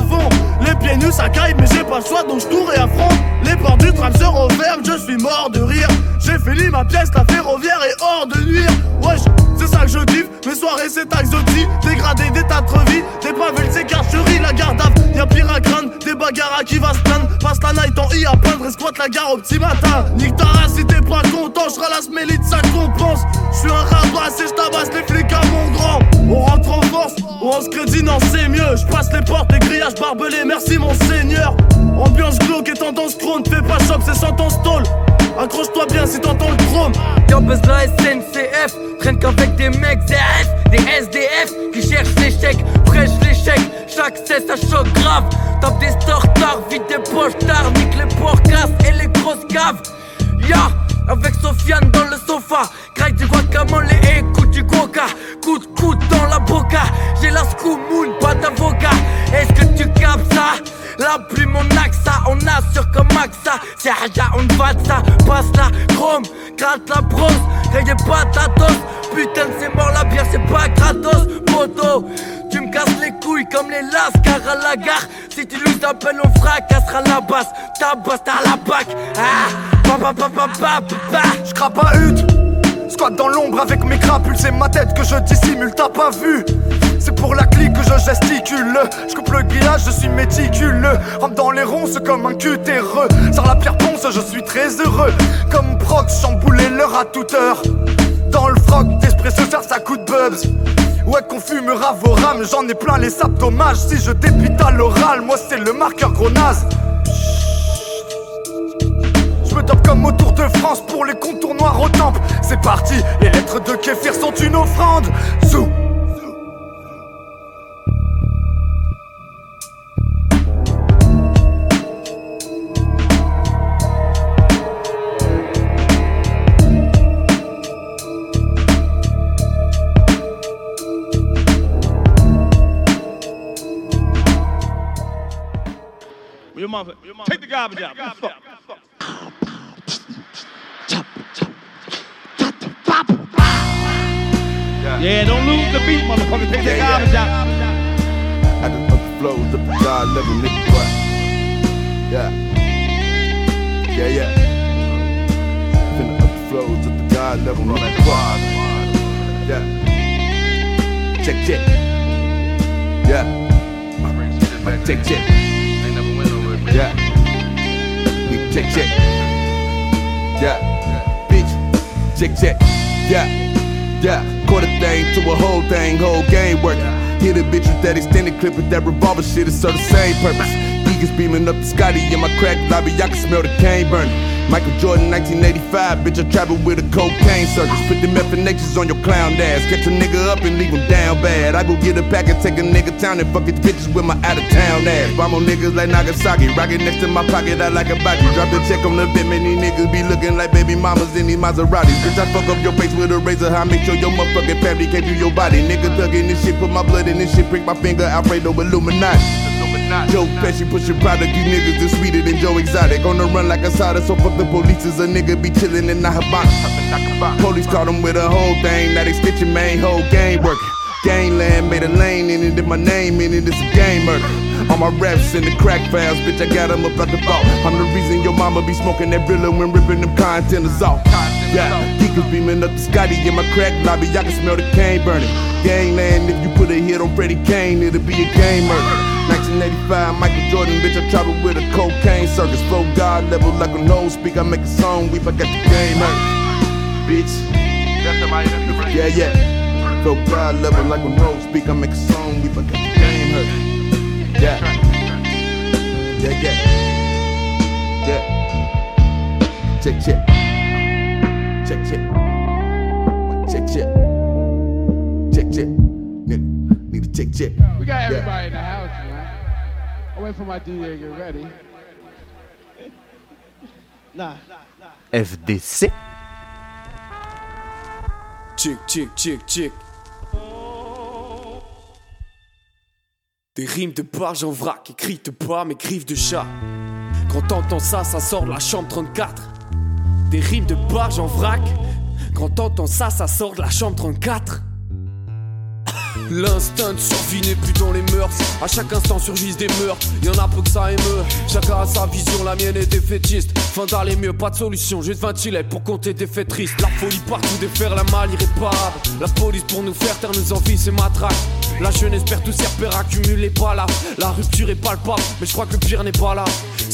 Les pieds nus ça caille, mais j'ai pas le choix, donc je tourne et affronte. Les portes du tram se referment, je suis mort de rire. J'ai fini ma pièce, la ferroviaire est hors de nuire. Wesh, c'est ça que je kiffe, mes soirées c'est taxotis. Dégradé des tas de vies, des pavés, c'est carcherie, la garde Y'a pire à crâne, des bagarres à qui va se plaindre. Passe la night en I à peindre et la gare au petit matin. Nique ta race si t'es pas content, j'seras la smélite, ça compense. J'suis un rabasse et j'tabasse les flics à mon grand. On rentre en force, on se crédit, non c'est mieux. J'passe les portes, les grillages barbelés, merci mon seigneur. Ambiance glauque et tendance trône, fais pas shop, c'est sentence tôle. Accroche-toi bien si t'entends le chrome. Y'en buzz la SNCF, traîne qu'avec des mecs ZF, des SDF qui cherchent l'échec, prêche l'échec. Chaque cesse, ça choque grave. Tape des stores tard, vide des poches tard, nique les porcasses et les grosses caves. Ya, avec Sofiane dans le sofa, craque du guacamole et écoute du coca. Coup de coude dans la boca, j'ai la scoop moon, pas d'avocat. Est-ce que tu capes ça? La plume on axe ça, on assure comme AXA C'est Haja on ça, passe la chrome, gratte la brosse. Rayez pas ta putain c'est mort la bière c'est pas gratos. Moto, tu me casses les couilles comme les lascars à la gare. Si tu nous appelles on fracassera la basse, ta basse t'as la bac. Ah, je crappe à hutte. Squat dans l'ombre avec mes crapules, c'est ma tête que je dissimule, t'as pas vu. C'est pour la clique que je gesticule. Je coupe le grillage, je suis méticuleux. Rampe dans les ronces comme un cutéreux. Sors la pierre ponce, je suis très heureux. Comme proc, chambouler l'heure à toute heure. Dans le froc, d'espresso, faire ça coup de bubs. Ouais qu'on fumera vos rames, j'en ai plein les sapes, dommage Si je dépite à l'oral, moi c'est le marqueur gros naze Je me tape comme autour de France pour les contours noirs au temple C'est parti, les lettres de Kéfir sont une offrande Zou Your mother. Take the garbage out. What the fuck? Yeah, don't lose the beat, motherfucker. Take the Yeah, yeah. garbage out. At the upper flows up the God level, nigga, what? Yeah. Yeah, yeah. Finna up the flows up the God level, nigga, what? Yeah. Check, check. Yeah. Check, check. Yeah. Nigga, Check, check. Yeah. Bitch. Check, check. Yeah. Yeah, quarter thing to a whole thing, whole game working. Hit a bitch with that extended clip with that revolver shit, it's serve the same purpose. Beaming up the Scotty in my crack lobby, I can smell the cane burning. Michael Jordan, 1985, bitch, I traveled with a cocaine circus. Put them FNHs on your clown ass. Catch a nigga up and leave him down bad. I go get a pack and take a nigga town and fuck his bitches with my out of town ass. Bomb on niggas like Nagasaki. Rocket next to my pocket, I like a body. Drop the check on the bit, many niggas be looking like baby mamas in these Maseratis. Bitch, I fuck up your face with a razor. I make sure your motherfucking family can't do your body. Nigga thuggin' this shit, put my blood in this shit, prick my finger, Alfredo Illuminati. Joe Pesci pushing product, you niggas is sweeter than Joe Exotic. On the run like a soda, so fuck the police is a nigga be chillin' in the Habana. Police caught him with a whole thing, now they stitching main whole game working. Gangland made a lane in it, and my name in it, it's a game murder. All my raps in the crack files, bitch, I got 'em up out the vault. I'm the reason your mama be smoking that Rilla when ripping them containers off. Yeah, geekers beaming up the Scotty in my crack lobby, I can smell the cane burning. Gangland, if you put a hit on Freddie Kane, it'll be a game murder. 1985, Michael Jordan, bitch, I travel with a cocaine circus. Flow God level like a nose speak, I make a song, weep, I got the game hurt. Bitch. Yeah, yeah. Flow God level like a nose speak, I make a song, weep, I got the game hurt. Yeah. Yeah, yeah. Yeah. Check, check. Check, check. Check, check. Check, check. Nigga, need to check, check. We got Yeah. everybody in the house, FDC. Chick, chick, chick, chick. Des rimes de barge en vrac, écrites de pas, mais griffes de chat. Quand t'entends ça, ça sort de la chambre 34. Des rimes de barge en vrac. Quand t'entends ça, ça sort de la chambre 34. L'instinct de survie n'est plus dans les mœurs. À chaque instant surgissent des meurtres. Y en a peu que ça émeut. Chacun a sa vision, la mienne est défaitiste. Fin d'aller mieux, pas de solution. Juste 20 filets pour compter des faits tristes. La folie partout, défaire la mal irréparable. La police pour nous faire taire nos envies, c'est matraque. La jeunesse perd tous ses repères, accumule les pas là. La rupture est palpable, mais je crois que le pire n'est pas là.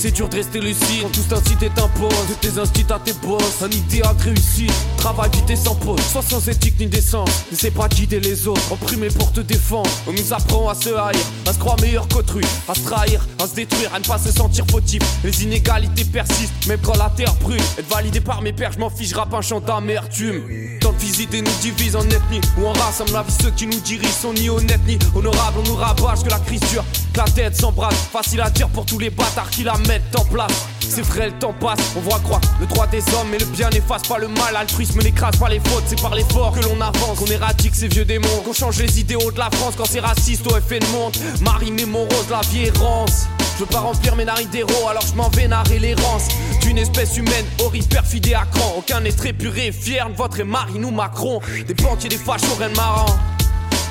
C'est dur de rester lucide quand tout incité t'impose. De tes instits à tes boss, un idéal de réussite. Travail vite et sans pause, soit sans éthique ni décence. Ne sais pas guider les autres, opprimés pour te défendre. On nous apprend à se haïr, à se croire meilleur qu'autrui, à se trahir, à se détruire, à ne pas se sentir fautif. Les inégalités persistent, même quand la terre brûle. Être validé par mes pères, je m'en fiche, rappe un chant d'amertume. Tant de visiter nous divise en ethnie ou en race, à mon avis, ceux qui nous dirigent sont ni honnêtes ni honorables. On nous rabâche que la crise dure, que la tête s'embrase. Facile à dire pour tous les bâtards qui la mettent C'est vrai, le temps passe, on voit croire le droit des hommes, mais le bien n'efface pas le mal. Altruisme n'écrase pas les fautes, c'est par l'effort que l'on avance, qu'on éradique ces vieux démons, qu'on change les idéaux de la France quand c'est raciste au de monde. Marie, mais mon rose, la vie est rance. Je veux pas remplir mes narines d'héros, alors je m'en vais narrer l'errance d'une espèce humaine horrible, perfide et à cran. Aucun être épuré, fier de votre et Marine ou Macron. Des banquiers, des fachos, rien de marrant.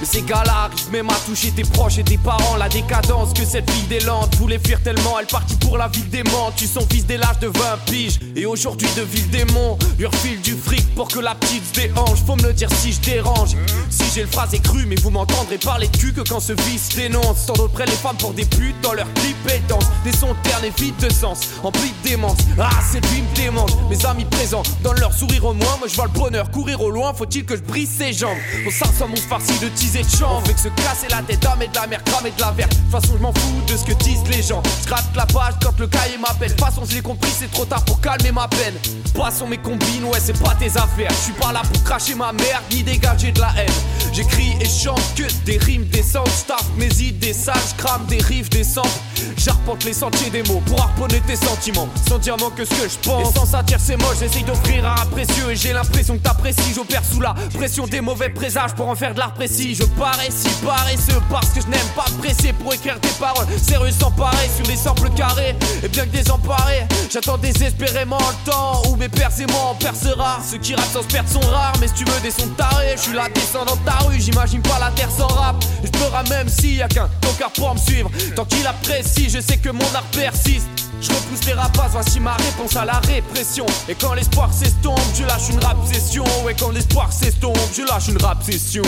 Ces gars-là arrivent même à toucher tes proches et tes parents. La décadence que cette fille des Landes voulait fuir tellement. Elle partit pour la ville des monts. Tu son fils dès l'âge de 20 piges. Et aujourd'hui de ville des monts, lui refile du fric pour que la petite se déhanche. Faut me le dire si je dérange. Si j'ai le phrase cru, mais vous m'entendrez parler de cul que quand ce vice dénonce. Tant d'autres près les femmes pour des putes dans leurs clips elles dansent. Des sons ternes et vides de sens, emplis de démence. Ah, cette vie me démange. Mes amis présents donnent leur sourire au moins. Moi je vois le bonheur courir au loin. Faut-il que je brise ses jambes? Mon sang soit mon farci de teaser champ. Fait que se casser la tête, d'âme et de la mer, cramer de la verre. De toute façon, je m'en fous de ce que disent les gens. Gratte la page quand le cahier m'appelle. De toute façon, je l'ai compris, c'est trop tard pour calmer ma peine. Passons mes combines, ouais, c'est pas tes affaires. Je suis pas là pour cracher ma merde, ni dégager de la haine. J'écris et chante que des rimes décentes. J'tape mes idées sales, j'crame des rives décentes. J'arpente les sentiers des mots pour harponner tes sentiments. Sans dire que ce que je pense. Et sans satire, c'est moche, j'essaye d'offrir un art précieux. Et j'ai l'impression que t'apprécies. J'opère sous la pression des mauvais présages pour en faire de l'art précis. Je parais si paresseux parce que je n'aime pas presser pour écrire des paroles sérieuses sans pareil sur des simples carrés. Et bien que désemparé, j'attends désespérément le temps où mes en percera. Ceux qui rappent sans se perdre sont rares, mais si tu veux des sons tarés, je suis là descend dans ta rue, j'imagine pas la terre sans rap. Je pleure même s'il y a qu'un car pour me suivre. Tant qu'il apprécie, je sais que mon art persiste. Je repousse les rapaces, voici ma réponse à la répression. Et quand l'espoir s'estompe, je lâche une rap session. Et quand l'espoir s'estompe, je lâche une rap session.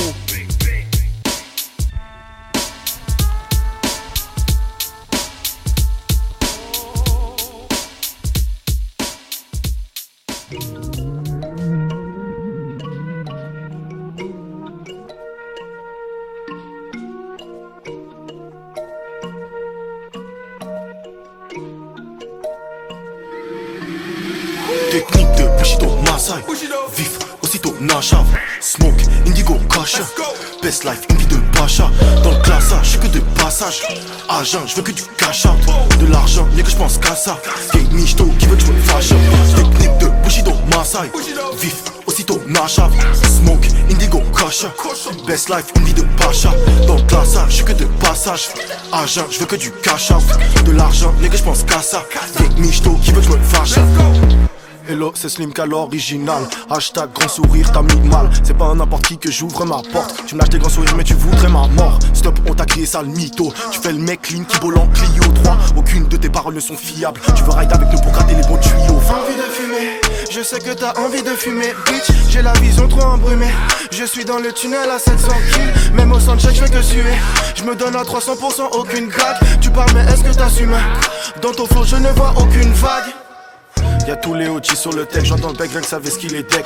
Smoke, indigo, cash Best life, une vie de pacha. Dans le classage, je que de passage. Agent, je veux que du cash out. De l'argent, mais que je pense qu'à ça. Game michto qui veut que je me fâche. Technique de Bushido, Masai Vif, aussitôt Nasha Smoke, indigo, cash Best life, une vie de pacha. Dans le classage, je suis que de passage. Agent, je veux que du cash out. De l'argent, mais que je pense qu'à ça. Game michto qui veut que je me fâche Hello, c'est Slim qu'à l'original. Hashtag grand sourire, t'as mis mal. C'est pas n'importe qui que j'ouvre ma porte. Tu me des grands sourires, mais tu voudrais ma mort. Stop, on t'a crié sale mytho. Tu fais le mec clean qui vole en Clio 3. Aucune de tes paroles ne sont fiables. Tu veux ride avec nous pour gratter les bons tuyaux. Envie de fumer, je sais que t'as envie de fumer. Bitch, j'ai la vision trop embrumée. Je suis dans le tunnel à 700 kills. Même au soundcheck, je vais te suer. Je me donne à 300%, aucune craque. Tu parles, mais est-ce que t'assumes? Dans ton flow, je ne vois aucune vague. Y'a tous les OG sur le tech, j'entends le bec, rien que savait ce qu'il est deck.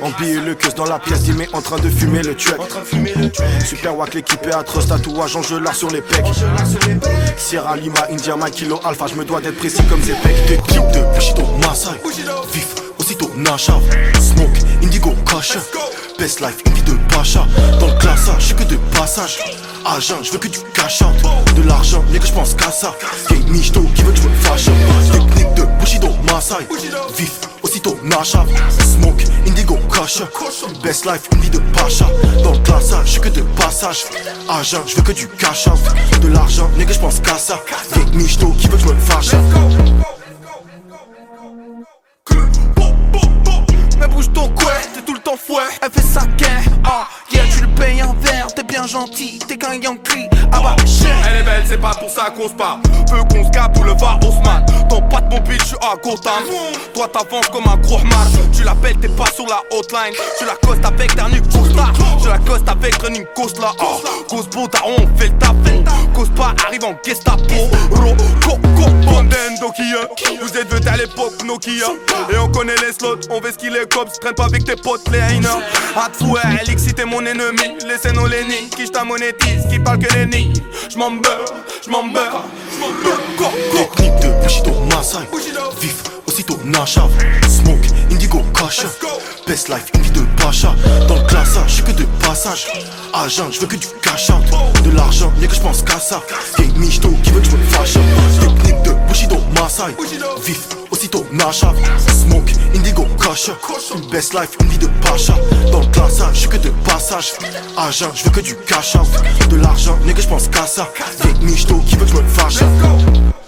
Empillé le queue dans la pièce, mais en train de fumer le tuek. Super wack, l'équipe est atroce, tatouage en l'art sur les pecs. Sierra Lima, India, my kilo alpha, je me dois d'être précis comme ces pecs. Des clips de Bushido, Masai, vif, aussitôt Nasha, Smoke, Indigo, Cash. Best life, une vie de pacha. Dans le classage, je suis que de passage. Agent, je veux que du cash out. De l'argent, mais que je pense qu'à ça. Game Michto qui veut que je me fâche. Technique de Bushido, Masai. Vif, aussitôt Nasha. Smoke, Indigo, Cash. Best life, une vie de pacha. Dans le classage, je suis que de passage. Agent, je veux que du cash out. De l'argent, mais que je pense qu'à ça. Game Michto qui veut que je me fâche. Mais bouge ton couet, t'es tout le temps fouet. Elle fait sa guerre, ah, yeah, tu le payes un verre, t'es bien gentil, t'es qu'un Yankee, ah bah, shit. Elle est belle, c'est pas pour ça qu'on se parle. Peu qu'on se le var Osman. Ton pote mon bitch, suis à Gotham. Toi t'avances comme un gros mar. Tu l'appelles, t'es pas sur la hotline. Tu la costes avec dernier Costa. Je la coste avec running coast là. Oh, cause bon, on fait le taf. Cause pas, arrive en Gestapo. Ro, co, co. Vous êtes venu à l'époque Nokia. Et on connaît les slots, on veut ce qu'il est cops. Traîne pas avec tes potes, les hainers. Hatsoué, elle excite mon ennemi. Laissez nos Lenny, qui j't'a monétise, qui parle que les nids. J'm'en beurre, j'm'en beurre. Technique de Bushido, Masai. Vif, aussitôt Nasha. Smoke, Indigo, Cash. Best life, une vie de pacha. Dans le classage, je que de passage. Agent, je veux que du cash out. De l'argent, mais que je pense qu'à ça. Game Michto qui veut que je me fâche. Technique de Bushido, Masai. Vif, aussitôt Nasha. Smoke, Indigo, Cash. Best life, une vie de pacha. Dans le classage, je que de passage. Agent, je veux que du cash out. De l'argent, mais que je pense qu'à ça. Game Michto qui veut que je me.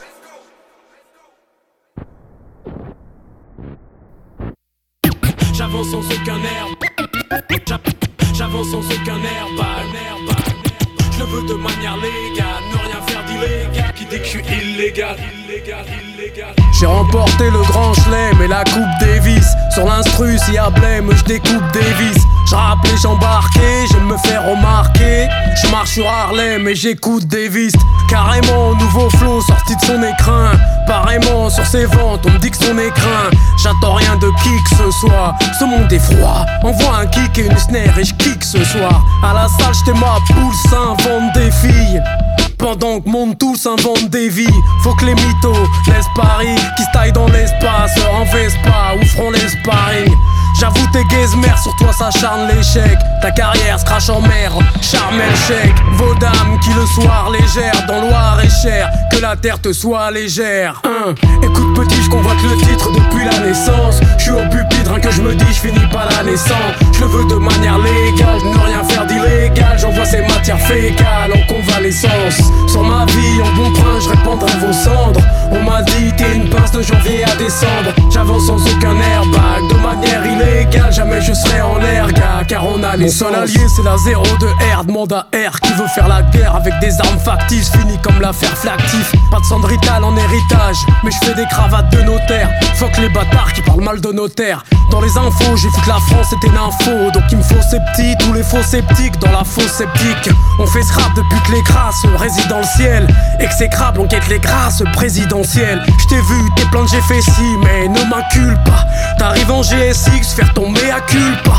J'avance sans aucun air. J'avance sans aucun air. Pas Je le veux de manière légale. Qui que je suis illégal. Illégal, illégal. J'ai remporté le grand chelem et la coupe Davis. Sur l'instru s'il y a blême je découpe Davis Je rappe les gens embarqués, je me fais remarquer. Je marche sur Harlem et j'écoute Davis Carrément nouveau flow sorti de son écrin. Pareillement sur ses ventes on me dit que son écrin. J'attends rien de qui que ce soit. Ce monde est froid. Envoie un kick et une snare et je kick ce soir. À la salle j'étais ma poule s'invente des filles pendant que monde tous inventent des vies, faut que les mythos laissent Paris, qui se taillent dans l'espace, en Vespa ou feront les. J'avoue tes mère sur toi s'acharne l'échec Ta carrière se crache en mer, charmel chèque Vos dames qui le soir légère Dans Loire et cher, que la terre te soit légère hein. Écoute petit, je convoite le titre depuis la naissance. Je suis au pupitre, hein, que je me dis, je finis pas la naissance. Je le veux de manière légale, ne rien faire d'illégal. J'envoie ces matières fécales en convalescence. Sur ma vie, en bon point, je répondrai vos cendres. On m'a dit, t'es une pince de janvier à décembre. J'avance sans aucun airbag, de manière illégale. Jamais je serai en l'air, gars, car on a les Mon seul allié, c'est la zéro de R, demande à R Qui veut faire la guerre avec des armes factices. Fini comme l'affaire Flactif, pas de cendrital en héritage Mais je fais des cravates de notaire. Fuck les bâtards qui parlent mal de notaire Dans les infos, j'ai vu que la France était une info Donc il me faut sceptique, tous les faux sceptiques Dans la fausse sceptique. On fait scrap depuis que les crasses, on réside dans le ciel Exécrable, on quête les grâces présidentielles. Je t'ai vu, t'es plein de j'ai fait si Mais ne m'incule pas. T'arrives en GSX, faire ton mea culpa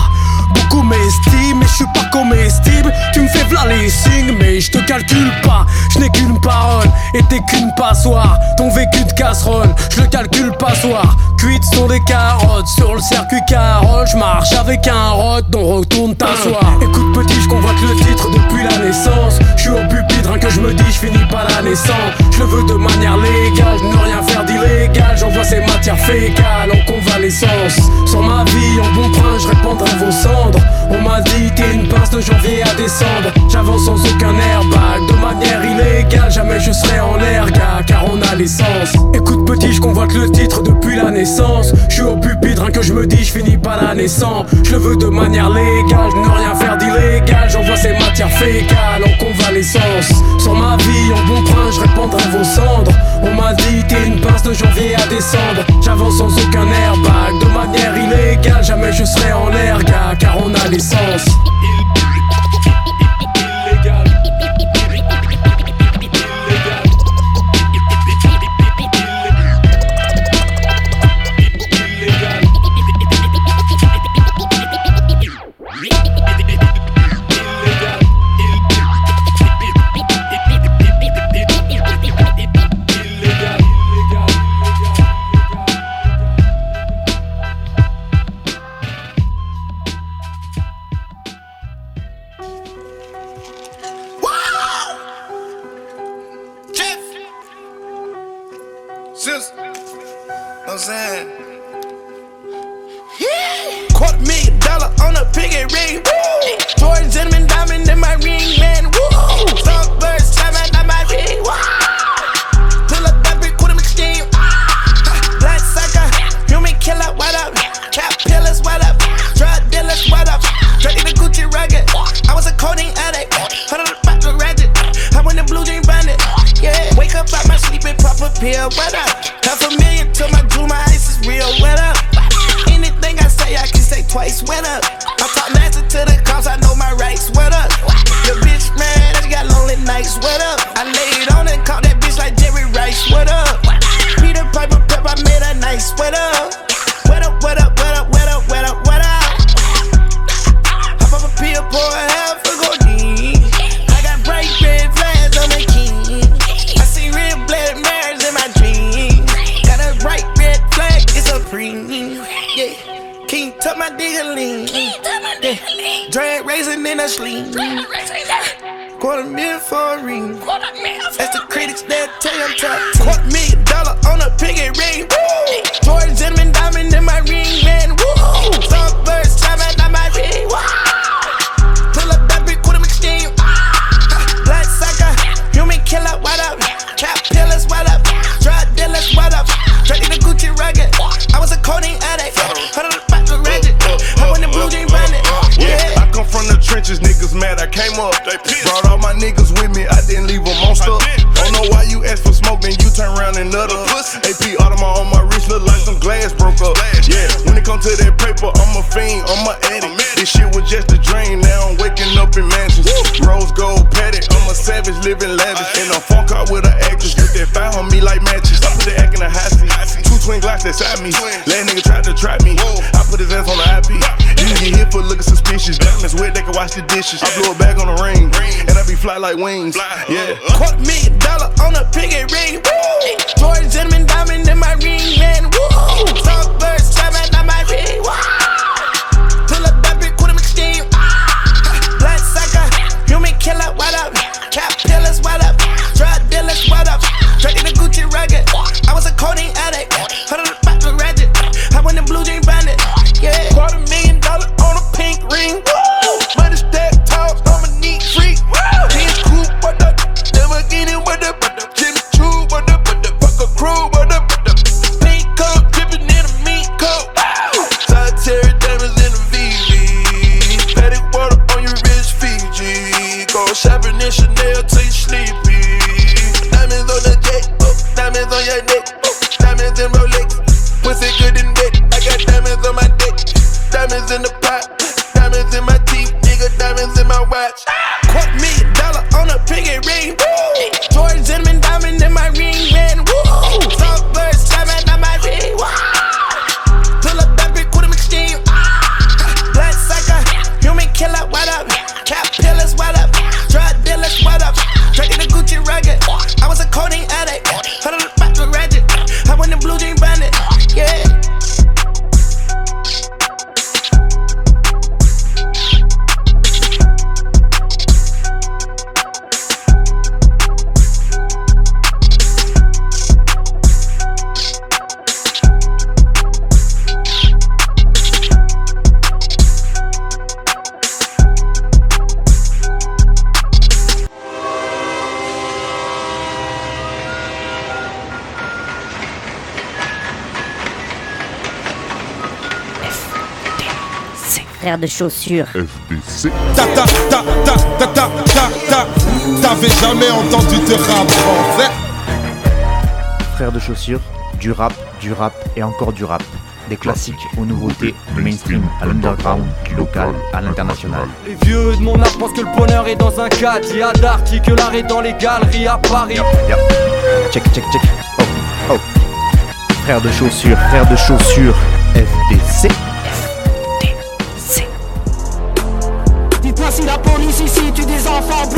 Beaucoup m'estiment, mais je suis pas comestible. Tu me fais v'là les signes, mais je te calcule pas. Je n'ai qu'une parole, et t'es qu'une passoire. Ton vécu de casserole, je le calcule pas soir. Cuites sont des carottes sur le circuit carole. Je marche avec un rot, dont retourne t'asseoir. Écoute petit, je convoite le titre depuis la naissance. Je suis au pupitre, rien que je me dis, je finis pas la naissance. Je le veux de manière légale, ne rien faire d'illégal. J'envoie ces matières fécales en convalescence. Sur ma vie, en bon point, je répondrai vos On m'a dit t'es une pince de janvier à décembre. J'avance sans aucun airbag. De manière illégale Jamais je serai en l'air Car on a l'essence Écoute petit je convoite le titre depuis la naissance. Je suis au pupitre rien que je me dis je finis pas la naissance. Je le veux de manière légale Je ne rien faire d'illégal. J'envoie ces matières fécales en convalescence. Sur ma vie en bon point je répondrai vos cendres. On m'a dit t'es une pince de janvier à décembre. J'avance sans aucun airbag. De manière illégale Jamais je serai en connaissance Yeah. Drag racing in a sling. Quarter million for a ring. That's the critics that tell you I'm top. Quarter million dollar on a piggy ring. Woo! Jordan diamond in my ring, man. Woo! Stop bitches, niggas mad, I came up. They. Brought all my niggas with me, I didn't leave them on stuff. Don't know why you ask for smoke, then you turn around and nut up. AP Audemars on my wrist, look like some glass broke up. Yeah, when it come to that paper, I'm a fiend, I'm a addict. This shit was just a dream, now I'm waking up in mansions. Rose gold padded, I'm a savage, living lavish. In a phone car with an actress, get that fire on me like matches. I'm just acting a high seat. Two twin glasses inside me, That nigga tried to trap me dishes. Diamonds wet, they can wash the dishes. I blow a bag on the ring, and I be fly like wings. Uh. Yeah. Quarter million dollar on a piggy ring. Woo! Jordan Gentleman diamond in my ring, man. Woo! Chanel de chaussures. FBC. T'avais jamais entendu de rap. Frères de chaussures, du rap, du rap et encore du rap. Des classiques aux nouveautés, du mainstream à l'underground, du local à l'international. Les vieux de mon âge pensent que le bonheur est dans un cadre. Y'a d'arty que l'art est dans les galeries à Paris. Check, check, check. Oh, oh. Frères de chaussures, frères de chaussures. Fall.